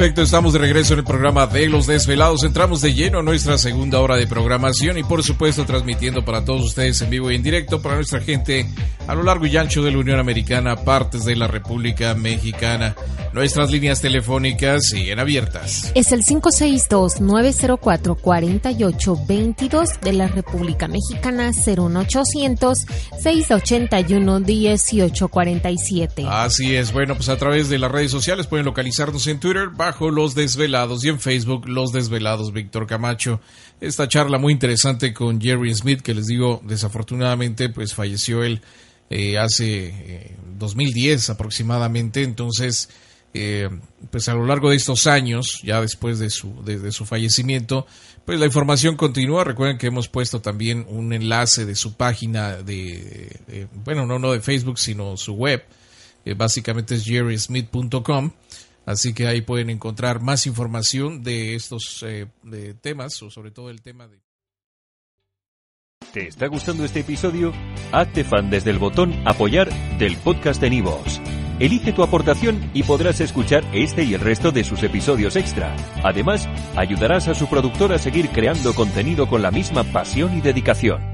Perfecto, estamos de regreso en el programa de Los Desvelados. Entramos de lleno a nuestra segunda hora de programación y por supuesto transmitiendo para todos ustedes en vivo y en directo para nuestra gente a lo largo y ancho de la Unión Americana, partes de la República Mexicana. Nuestras líneas telefónicas siguen abiertas. Es el 562-904-4822 de la República Mexicana, 01800-681-1847. Así es, bueno, pues a través de las redes sociales pueden localizarnos en Twitter Los Desvelados y en Facebook Los Desvelados Víctor Camacho. Esta charla muy interesante con Jerry Smith, que les digo, desafortunadamente, pues falleció él eh, hace 2010 eh, aproximadamente, entonces... Eh, pues a lo largo de estos años, ya después de su, de, su fallecimiento, pues la información continúa. Recuerden que hemos puesto también un enlace de su página de, bueno, no, no de Facebook, sino su web. básicamente es jerrysmith.com. Así que ahí pueden encontrar más información de estos eh, temas o sobre todo el tema de... ¿Te está gustando este episodio? Hazte fan desde el botón apoyar del podcast de Nivos. Elige tu aportación y podrás escuchar este y el resto de sus episodios extra. Además, ayudarás a su productor a seguir creando contenido con la misma pasión y dedicación.